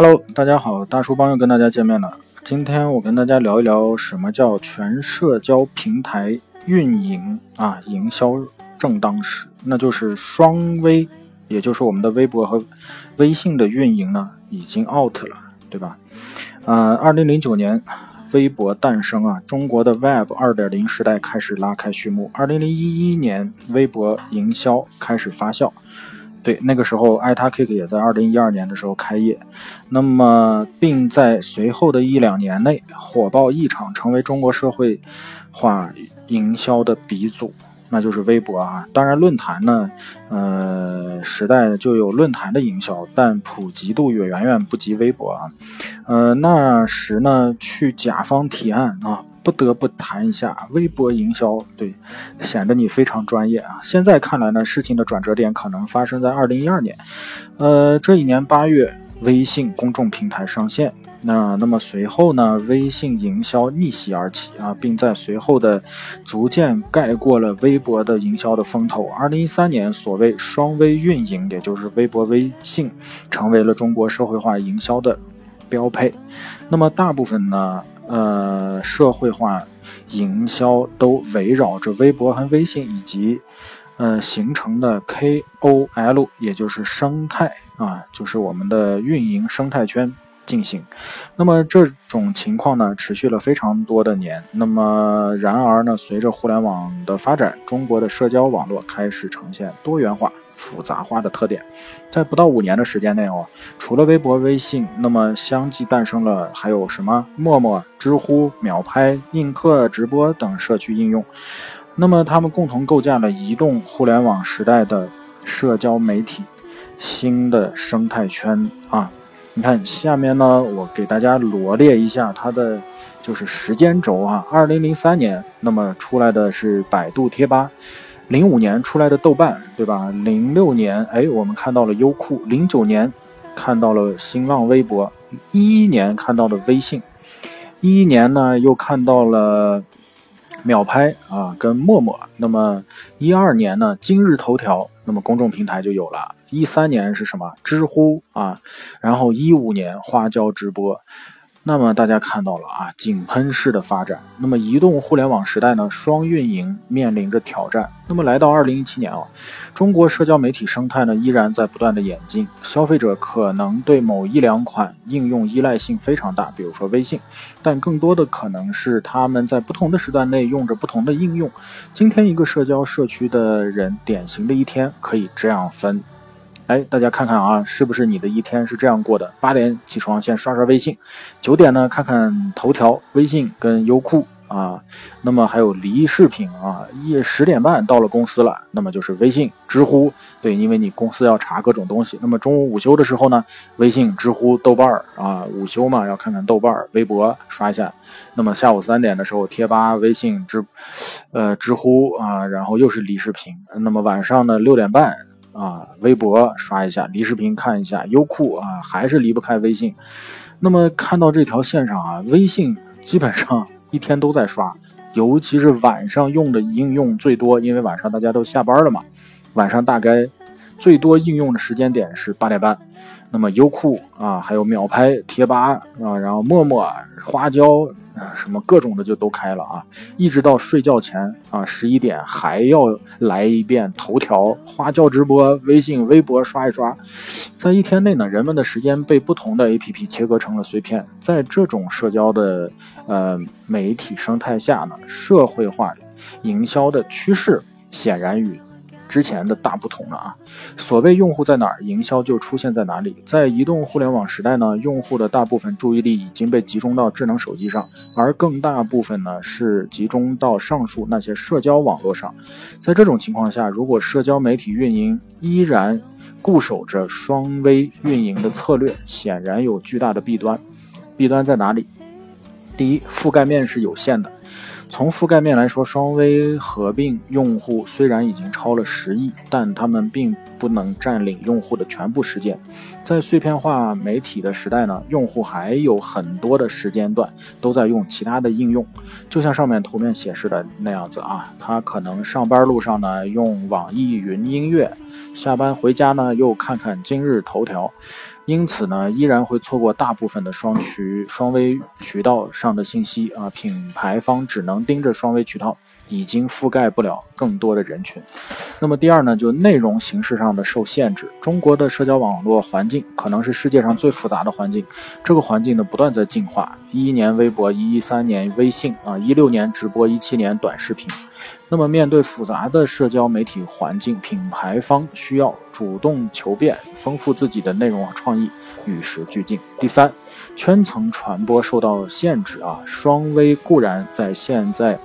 Hello，大家好，大叔帮又跟大家见面了。今天我跟大家聊一聊什么叫全社交平台运营啊，营销正当时，那就是双微，也就是我们的微博和微信的运营呢，已经 out 了，对吧？呃，二零零九年微博诞生啊，中国的 Web 二点零时代开始拉开序幕。二零零一一年，微博营销开始发酵。对，那个时候，iTalk 也在二零一二年的时候开业，那么并在随后的一两年内火爆异常，成为中国社会化营销的鼻祖，那就是微博啊。当然，论坛呢，呃，时代就有论坛的营销，但普及度也远远不及微博啊。呃，那时呢，去甲方提案啊。不得不谈一下微博营销，对，显得你非常专业啊。现在看来呢，事情的转折点可能发生在二零一二年，呃，这一年八月，微信公众平台上线，那那么随后呢，微信营销逆袭而起啊，并在随后的逐渐盖过了微博的营销的风头。二零一三年，所谓双微运营，也就是微博、微信，成为了中国社会化营销的标配。那么大部分呢？呃，社会化营销都围绕着微博和微信以及呃形成的 KOL，也就是生态啊，就是我们的运营生态圈。进行，那么这种情况呢，持续了非常多的年。那么，然而呢，随着互联网的发展，中国的社交网络开始呈现多元化、复杂化的特点。在不到五年的时间内哦，除了微博、微信，那么相继诞生了还有什么陌陌、知乎、秒拍、映客直播等社区应用。那么，他们共同构建了移动互联网时代的社交媒体新的生态圈啊。你看下面呢，我给大家罗列一下它的就是时间轴啊。二零零三年，那么出来的是百度贴吧；零五年出来的豆瓣，对吧？零六年，哎，我们看到了优酷；零九年看到了新浪微博；一一年看到了微信；一一年呢又看到了秒拍啊，跟陌陌。那么一二年呢，今日头条，那么公众平台就有了。一三年是什么？知乎啊，然后一五年花椒直播，那么大家看到了啊，井喷式的发展。那么移动互联网时代呢，双运营面临着挑战。那么来到二零一七年啊，中国社交媒体生态呢依然在不断的演进，消费者可能对某一两款应用依赖性非常大，比如说微信，但更多的可能是他们在不同的时段内用着不同的应用。今天一个社交社区的人典型的一天可以这样分。哎，大家看看啊，是不是你的一天是这样过的？八点起床，先刷刷微信；九点呢，看看头条、微信跟优酷啊。那么还有离视频啊。一十点半到了公司了，那么就是微信、知乎。对，因为你公司要查各种东西。那么中午午休的时候呢，微信、知乎、豆瓣儿啊，午休嘛要看看豆瓣儿、微博刷一下。那么下午三点的时候，贴吧、微信、知，呃，知乎啊，然后又是离视频。那么晚上呢，六点半。啊，微博刷一下，离视频看一下，优酷啊，还是离不开微信。那么看到这条线上啊，微信基本上一天都在刷，尤其是晚上用的应用最多，因为晚上大家都下班了嘛。晚上大概最多应用的时间点是八点半。那么优酷啊，还有秒拍、贴吧啊，然后陌陌、花椒。什么各种的就都开了啊，一直到睡觉前啊十一点还要来一遍头条、花椒直播、微信、微博刷一刷。在一天内呢，人们的时间被不同的 APP 切割成了碎片。在这种社交的呃媒体生态下呢，社会化营销的趋势显然与。之前的大不同了啊！所谓用户在哪儿，营销就出现在哪里。在移动互联网时代呢，用户的大部分注意力已经被集中到智能手机上，而更大部分呢是集中到上述那些社交网络上。在这种情况下，如果社交媒体运营依然固守着双微运营的策略，显然有巨大的弊端。弊端在哪里？第一，覆盖面是有限的。从覆盖面来说，双微合并用户虽然已经超了十亿，但他们并不能占领用户的全部时间。在碎片化媒体的时代呢，用户还有很多的时间段都在用其他的应用，就像上面图片显示的那样子啊，他可能上班路上呢用网易云音乐，下班回家呢又看看今日头条。因此呢，依然会错过大部分的双渠、双微渠道上的信息啊。品牌方只能盯着双微渠道，已经覆盖不了更多的人群。那么第二呢，就内容形式上的受限制。中国的社交网络环境可能是世界上最复杂的环境，这个环境呢不断在进化。一一年微博，一三年微信啊，一六年直播，一七年短视频。那么，面对复杂的社交媒体环境，品牌方需要主动求变，丰富自己的内容和创意，与时俱进。第三，圈层传播受到限制啊。双微固然在现在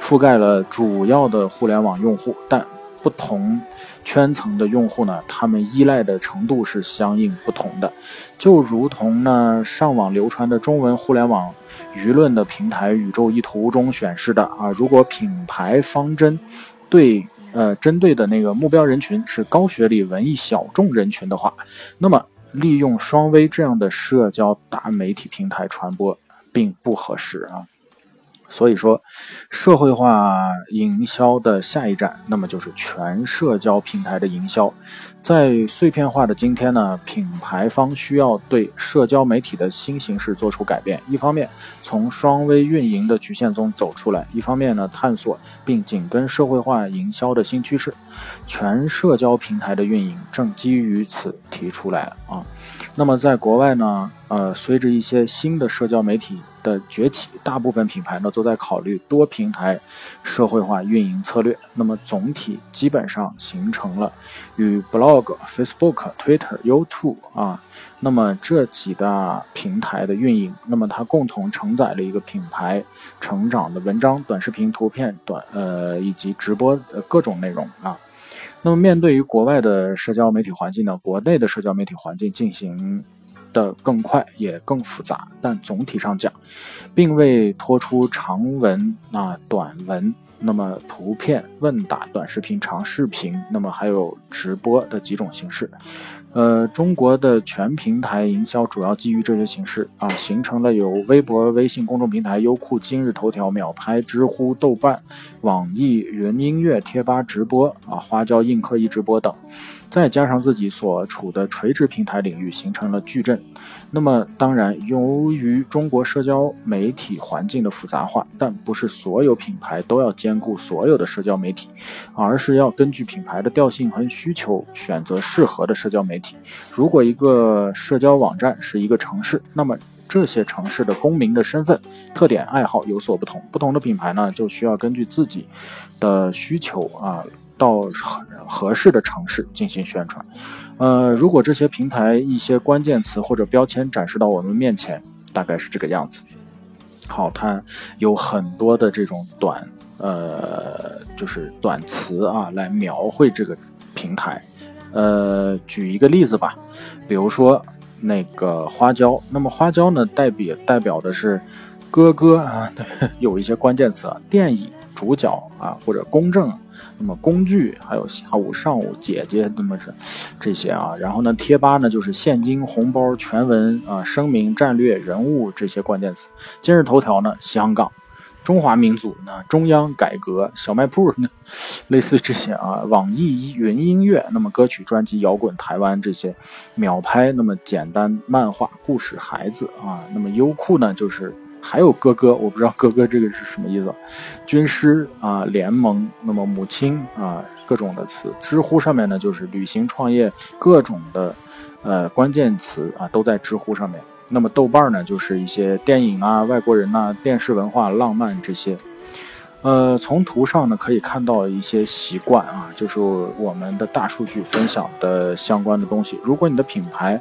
覆盖了主要的互联网用户，但不同圈层的用户呢，他们依赖的程度是相应不同的。就如同呢，上网流传的中文互联网。舆论的平台宇宙一图中显示的啊，如果品牌方针对呃针对的那个目标人群是高学历文艺小众人群的话，那么利用双微这样的社交大媒体平台传播并不合适啊。所以说，社会化营销的下一站，那么就是全社交平台的营销。在碎片化的今天呢，品牌方需要对社交媒体的新形式做出改变。一方面，从双微运营的局限中走出来；一方面呢，探索并紧跟社会化营销的新趋势。全社交平台的运营正基于此提出来啊。那么，在国外呢，呃，随着一些新的社交媒体。的崛起，大部分品牌呢都在考虑多平台社会化运营策略。那么总体基本上形成了与 blog、Facebook、Twitter、YouTube 啊，那么这几大平台的运营，那么它共同承载了一个品牌成长的文章、短视频、图片、短呃以及直播呃各种内容啊。那么面对于国外的社交媒体环境呢，国内的社交媒体环境进行。的更快也更复杂，但总体上讲，并未拖出长文啊、短文，那么图片、问答、短视频、长视频，那么还有直播的几种形式。呃，中国的全平台营销主要基于这些形式啊，形成了有微博、微信公众平台、优酷、今日头条、秒拍、知乎、豆瓣、网易云音乐、贴吧直播啊、花椒映客一直播等。再加上自己所处的垂直平台领域，形成了矩阵。那么，当然，由于中国社交媒体环境的复杂化，但不是所有品牌都要兼顾所有的社交媒体，而是要根据品牌的调性和需求选择适合的社交媒体。如果一个社交网站是一个城市，那么这些城市的公民的身份、特点、爱好有所不同，不同的品牌呢，就需要根据自己的需求啊。到合合适的城市进行宣传，呃，如果这些平台一些关键词或者标签展示到我们面前，大概是这个样子。好，它有很多的这种短，呃，就是短词啊，来描绘这个平台。呃，举一个例子吧，比如说那个花椒，那么花椒呢，代表代表的是哥哥啊，有一些关键词，电影主角啊，或者公正。那么工具还有下午、上午、姐姐，那么是这些啊。然后呢，贴吧呢就是现金、红包、全文啊、声明、战略、人物这些关键词。今日头条呢，香港、中华民族呢，中央改革、小卖铺呢，类似这些啊。网易云音乐，那么歌曲、专辑、摇滚、台湾这些。秒拍，那么简单漫画、故事、孩子啊。那么优酷呢，就是。还有哥哥，我不知道哥哥这个是什么意思。军师啊，联盟，那么母亲啊，各种的词。知乎上面呢，就是旅行、创业各种的，呃，关键词啊，都在知乎上面。那么豆瓣呢，就是一些电影啊、外国人呐、电视文化、浪漫这些。呃，从图上呢可以看到一些习惯啊，就是我们的大数据分享的相关的东西。如果你的品牌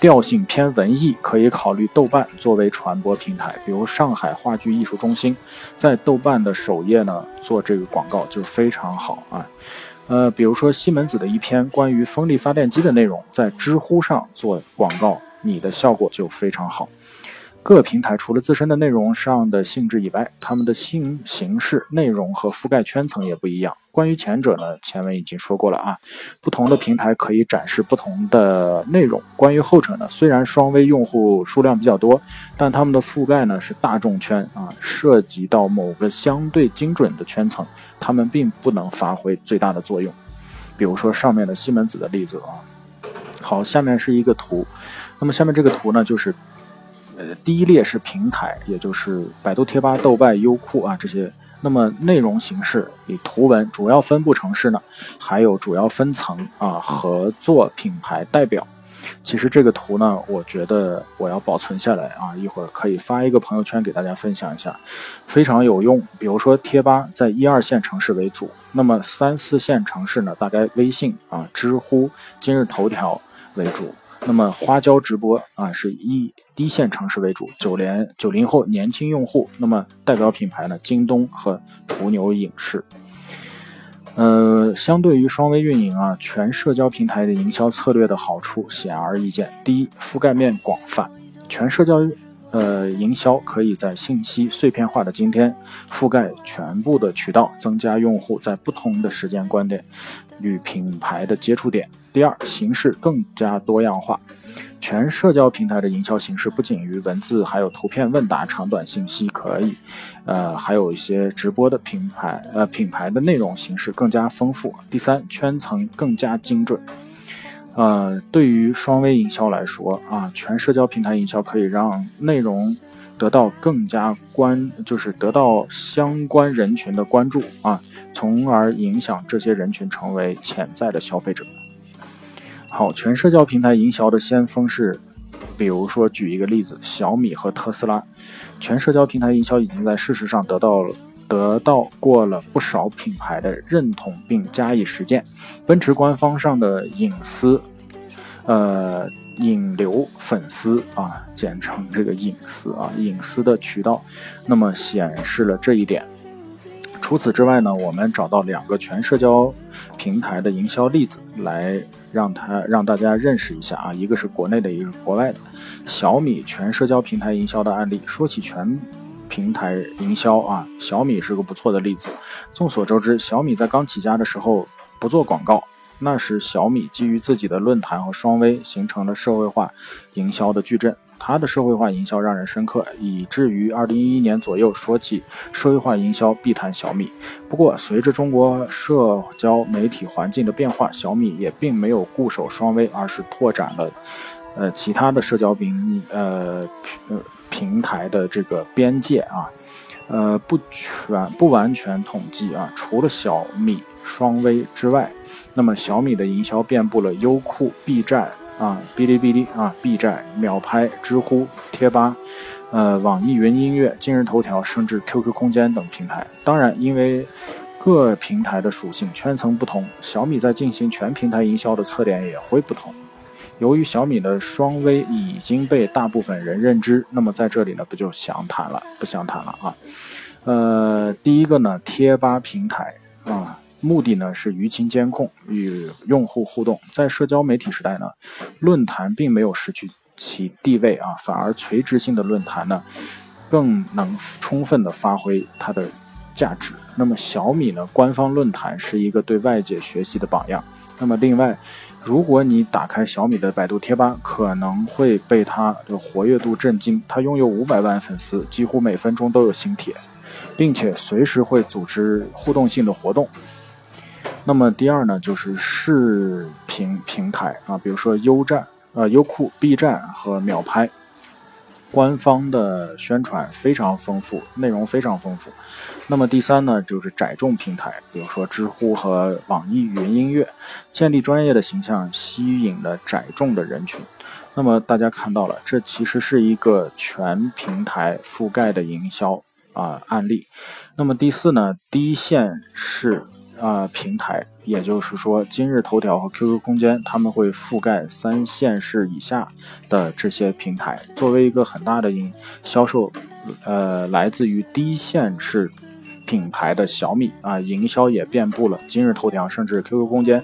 调性偏文艺，可以考虑豆瓣作为传播平台。比如上海话剧艺术中心在豆瓣的首页呢做这个广告就非常好啊。呃，比如说西门子的一篇关于风力发电机的内容，在知乎上做广告，你的效果就非常好。各平台除了自身的内容上的性质以外，他们的性形式、内容和覆盖圈层也不一样。关于前者呢，前文已经说过了啊，不同的平台可以展示不同的内容。关于后者呢，虽然双微用户数量比较多，但他们的覆盖呢是大众圈啊，涉及到某个相对精准的圈层，他们并不能发挥最大的作用。比如说上面的西门子的例子啊。好，下面是一个图。那么下面这个图呢，就是呃第一列是平台，也就是百度贴吧、豆瓣、优酷啊这些。那么内容形式以图文，主要分布城市呢，还有主要分层啊，合作品牌代表。其实这个图呢，我觉得我要保存下来啊，一会儿可以发一个朋友圈给大家分享一下，非常有用。比如说贴吧在一二线城市为主，那么三四线城市呢，大概微信啊、知乎、今日头条为主。那么花椒直播啊，是以一线城市为主，九零九零后年轻用户。那么代表品牌呢，京东和途牛影视。呃，相对于双微运营啊，全社交平台的营销策略的好处显而易见。第一，覆盖面广泛，全社交呃营销可以在信息碎片化的今天覆盖全部的渠道，增加用户在不同的时间观点与品牌的接触点。第二，形式更加多样化。全社交平台的营销形式不仅于文字，还有图片、问答、长短信息可以，呃，还有一些直播的品牌，呃，品牌的内容形式更加丰富。第三，圈层更加精准。呃，对于双微营销来说啊，全社交平台营销可以让内容得到更加关，就是得到相关人群的关注啊，从而影响这些人群成为潜在的消费者。好，全社交平台营销的先锋是，比如说举一个例子，小米和特斯拉，全社交平台营销已经在事实上得到了得到过了不少品牌的认同并加以实践。奔驰官方上的隐私，呃，引流粉丝啊，简称这个隐私啊，隐私的渠道，那么显示了这一点。除此之外呢，我们找到两个全社交平台的营销例子来。让他让大家认识一下啊，一个是国内的，一个是国外的。小米全社交平台营销的案例。说起全平台营销啊，小米是个不错的例子。众所周知，小米在刚起家的时候不做广告。那时，小米基于自己的论坛和双微，形成了社会化营销的矩阵。它的社会化营销让人深刻，以至于二零一一年左右说起社会化营销必谈小米。不过，随着中国社交媒体环境的变化，小米也并没有固守双微，而是拓展了呃其他的社交平呃呃平台的这个边界啊。呃，不全不完全统计啊，除了小米。双微之外，那么小米的营销遍布了优酷、B 站啊、哔哩哔哩啊、B 站、秒拍、知乎、贴吧、呃、网易云音乐、今日头条，甚至 QQ 空间等平台。当然，因为各平台的属性、圈层不同，小米在进行全平台营销的侧点也会不同。由于小米的双微已经被大部分人认知，那么在这里呢，不就详谈了，不详谈了啊。呃，第一个呢，贴吧平台啊。目的呢是舆情监控与用户互动，在社交媒体时代呢，论坛并没有失去其地位啊，反而垂直性的论坛呢，更能充分的发挥它的价值。那么小米呢，官方论坛是一个对外界学习的榜样。那么另外，如果你打开小米的百度贴吧，可能会被它的活跃度震惊。它拥有五百万粉丝，几乎每分钟都有新帖，并且随时会组织互动性的活动。那么第二呢，就是视频平台啊，比如说优站、呃优酷、B 站和秒拍，官方的宣传非常丰富，内容非常丰富。那么第三呢，就是窄众平台，比如说知乎和网易云音乐，建立专业的形象，吸引了窄众的人群。那么大家看到了，这其实是一个全平台覆盖的营销啊案例。那么第四呢，第一线是。啊，平台，也就是说，今日头条和 QQ 空间，他们会覆盖三线市以下的这些平台。作为一个很大的营销售，呃，来自于低线市品牌的小米啊，营销也遍布了今日头条，甚至 QQ 空间。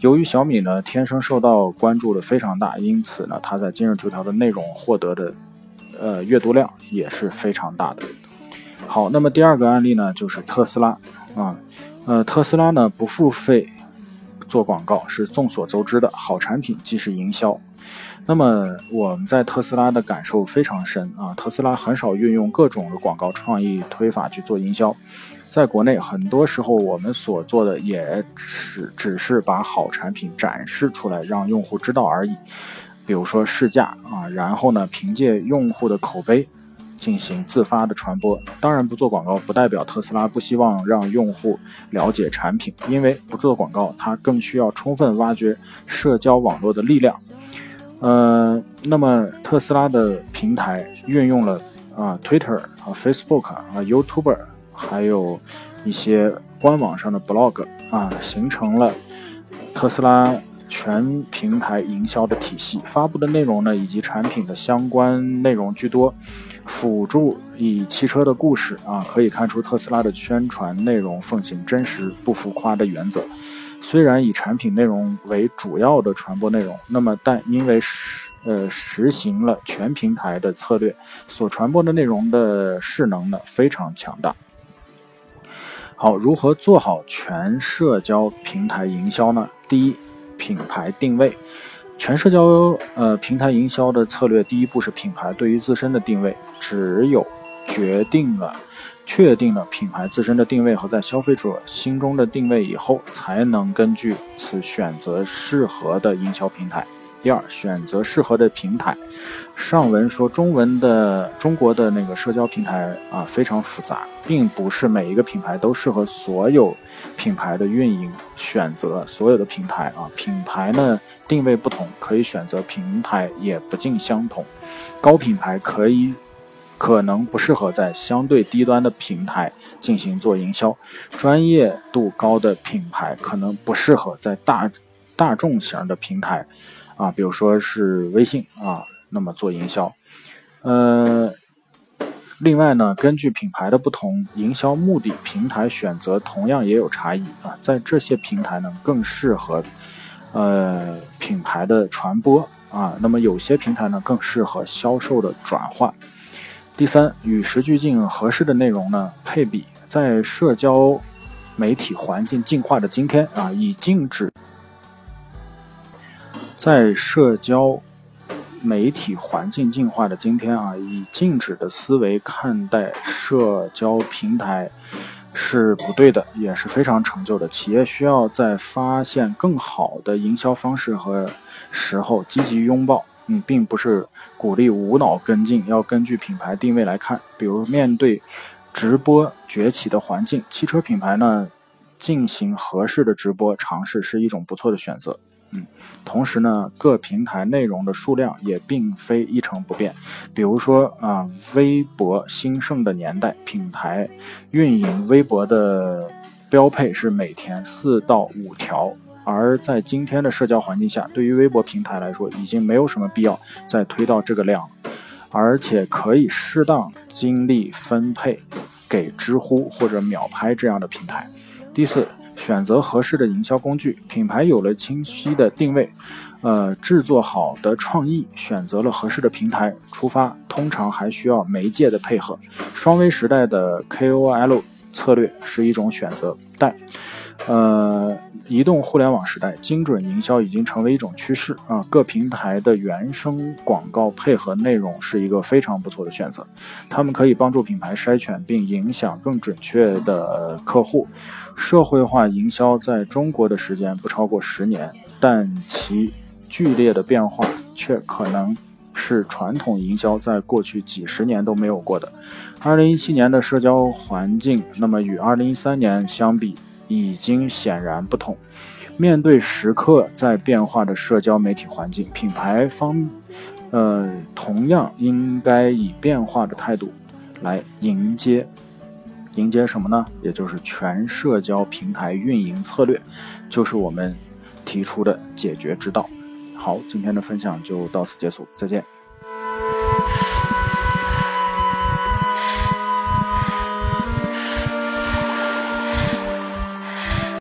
由于小米呢，天生受到关注的非常大，因此呢，它在今日头条的内容获得的，呃，阅读量也是非常大的。好，那么第二个案例呢，就是特斯拉啊。呃，特斯拉呢不付费做广告是众所周知的，好产品即是营销。那么我们在特斯拉的感受非常深啊，特斯拉很少运用各种的广告创意推法去做营销。在国内，很多时候我们所做的也是只是把好产品展示出来，让用户知道而已。比如说试驾啊，然后呢，凭借用户的口碑进行自发的传播。当然，不做广告不代表特斯拉不希望让用户了解产品，因为不做广告，它更需要充分挖掘社交网络的力量。呃，那么特斯拉的平台运用了啊，Twitter 啊，Facebook 啊，YouTube，还有一些官网上的 blog 啊，形成了特斯拉全平台营销的体系。发布的内容呢，以及产品的相关内容居多，辅助以汽车的故事啊，可以看出特斯拉的宣传内容奉行真实不浮夸的原则。虽然以产品内容为主要的传播内容，那么但因为实呃实行了全平台的策略，所传播的内容的势能呢非常强大。好，如何做好全社交平台营销呢？第一，品牌定位。全社交呃平台营销的策略，第一步是品牌对于自身的定位，只有决定了。确定了品牌自身的定位和在消费者心中的定位以后，才能根据此选择适合的营销平台。第二，选择适合的平台。上文说中文的中国的那个社交平台啊非常复杂，并不是每一个品牌都适合所有品牌的运营。选择所有的平台啊，品牌呢定位不同，可以选择平台也不尽相同。高品牌可以。可能不适合在相对低端的平台进行做营销，专业度高的品牌可能不适合在大大众型的平台，啊，比如说是微信啊，那么做营销。呃，另外呢，根据品牌的不同，营销目的、平台选择同样也有差异啊，在这些平台呢更适合呃品牌的传播啊，那么有些平台呢更适合销售的转化。第三，与时俱进、合适的内容呢配比，在社交媒体环境进化的今天啊，已禁止在社交媒体环境进化的今天啊，以静止的思维看待社交平台是不对的，也是非常陈旧的。企业需要在发现更好的营销方式和时候积极拥抱。嗯，并不是鼓励无脑跟进，要根据品牌定位来看。比如面对直播崛起的环境，汽车品牌呢进行合适的直播尝试是一种不错的选择。同时呢，各平台内容的数量也并非一成不变。比如说啊，微博兴盛的年代，品牌运营微博的标配是每天四到五条。而在今天的社交环境下，对于微博平台来说，已经没有什么必要再推到这个量，而且可以适当精力分配给知乎或者秒拍这样的平台。第四，选择合适的营销工具。品牌有了清晰的定位，呃，制作好的创意，选择了合适的平台出发，通常还需要媒介的配合。双微时代的 KOL 策略是一种选择，但。呃，移动互联网时代，精准营销已经成为一种趋势啊！各平台的原生广告配合内容是一个非常不错的选择，他们可以帮助品牌筛选并影响更准确的客户。社会化营销在中国的时间不超过十年，但其剧烈的变化却可能是传统营销在过去几十年都没有过的。二零一七年的社交环境，那么与二零一三年相比。已经显然不同。面对时刻在变化的社交媒体环境，品牌方，呃，同样应该以变化的态度来迎接，迎接什么呢？也就是全社交平台运营策略，就是我们提出的解决之道。好，今天的分享就到此结束，再见。